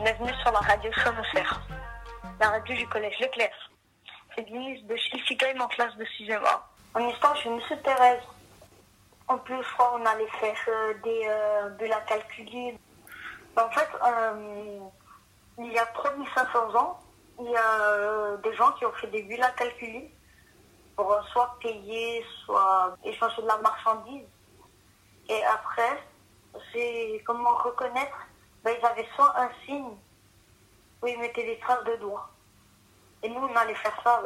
Bienvenue sur la radio Sonosphère, la radio du collège Leclerc. C'est Denise de Schliffigheim en classe de 6e A. En histoire, je suis Monsieur Thérèse. En plus, je crois qu'on allait faire euh, des euh, bulles à calculer. En fait, euh, il y a 3500 ans, il y a euh, des gens qui ont fait des bulles à calculer pour soit payer, soit échanger de la marchandise. Et après, c'est comment reconnaître ben, Ils avaient soit un signe où ils mettaient des traces de doigts. Et nous, on allait faire ça,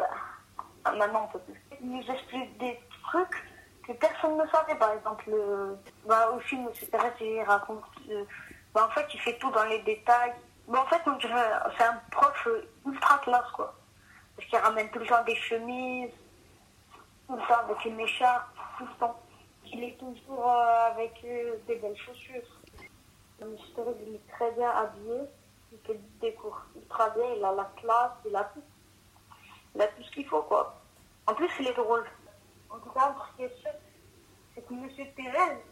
ben, maintenant on peut plus. Ils nous expliquent des trucs que personne ne savait. Par exemple, le, ben, au film. Pérez, il raconte. euh, en fait, il fait tout dans les détails. Ben, en fait, c'est un prof euh, ultra classe, quoi. Parce qu'il ramène tout le temps des chemises, tout temps avec une écharpe, tout le temps. Il est toujours euh, avec euh, des belles chaussures. Mister, il est très bien habillé. Il fait des cours ultra bien. Il a la classe, il a tout. Il a tout ce qu'il faut, quoi. En plus, il est drôle. En tout cas, ce qui c'est que Monsieur Pérez,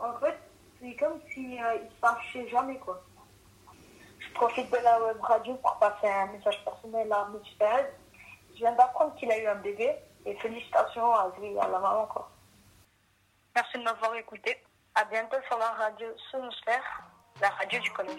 en fait, c'est comme s'il euh, il fâchait jamais, quoi. Je profite de la web radio pour passer un message personnel à Monsieur Pérez. Je viens d'apprendre qu'il a eu un bébé et félicitations à lui et à la maman, quoi. Merci de m'avoir écouté. À bientôt sur la radio Sonosphère, la radio du commerce.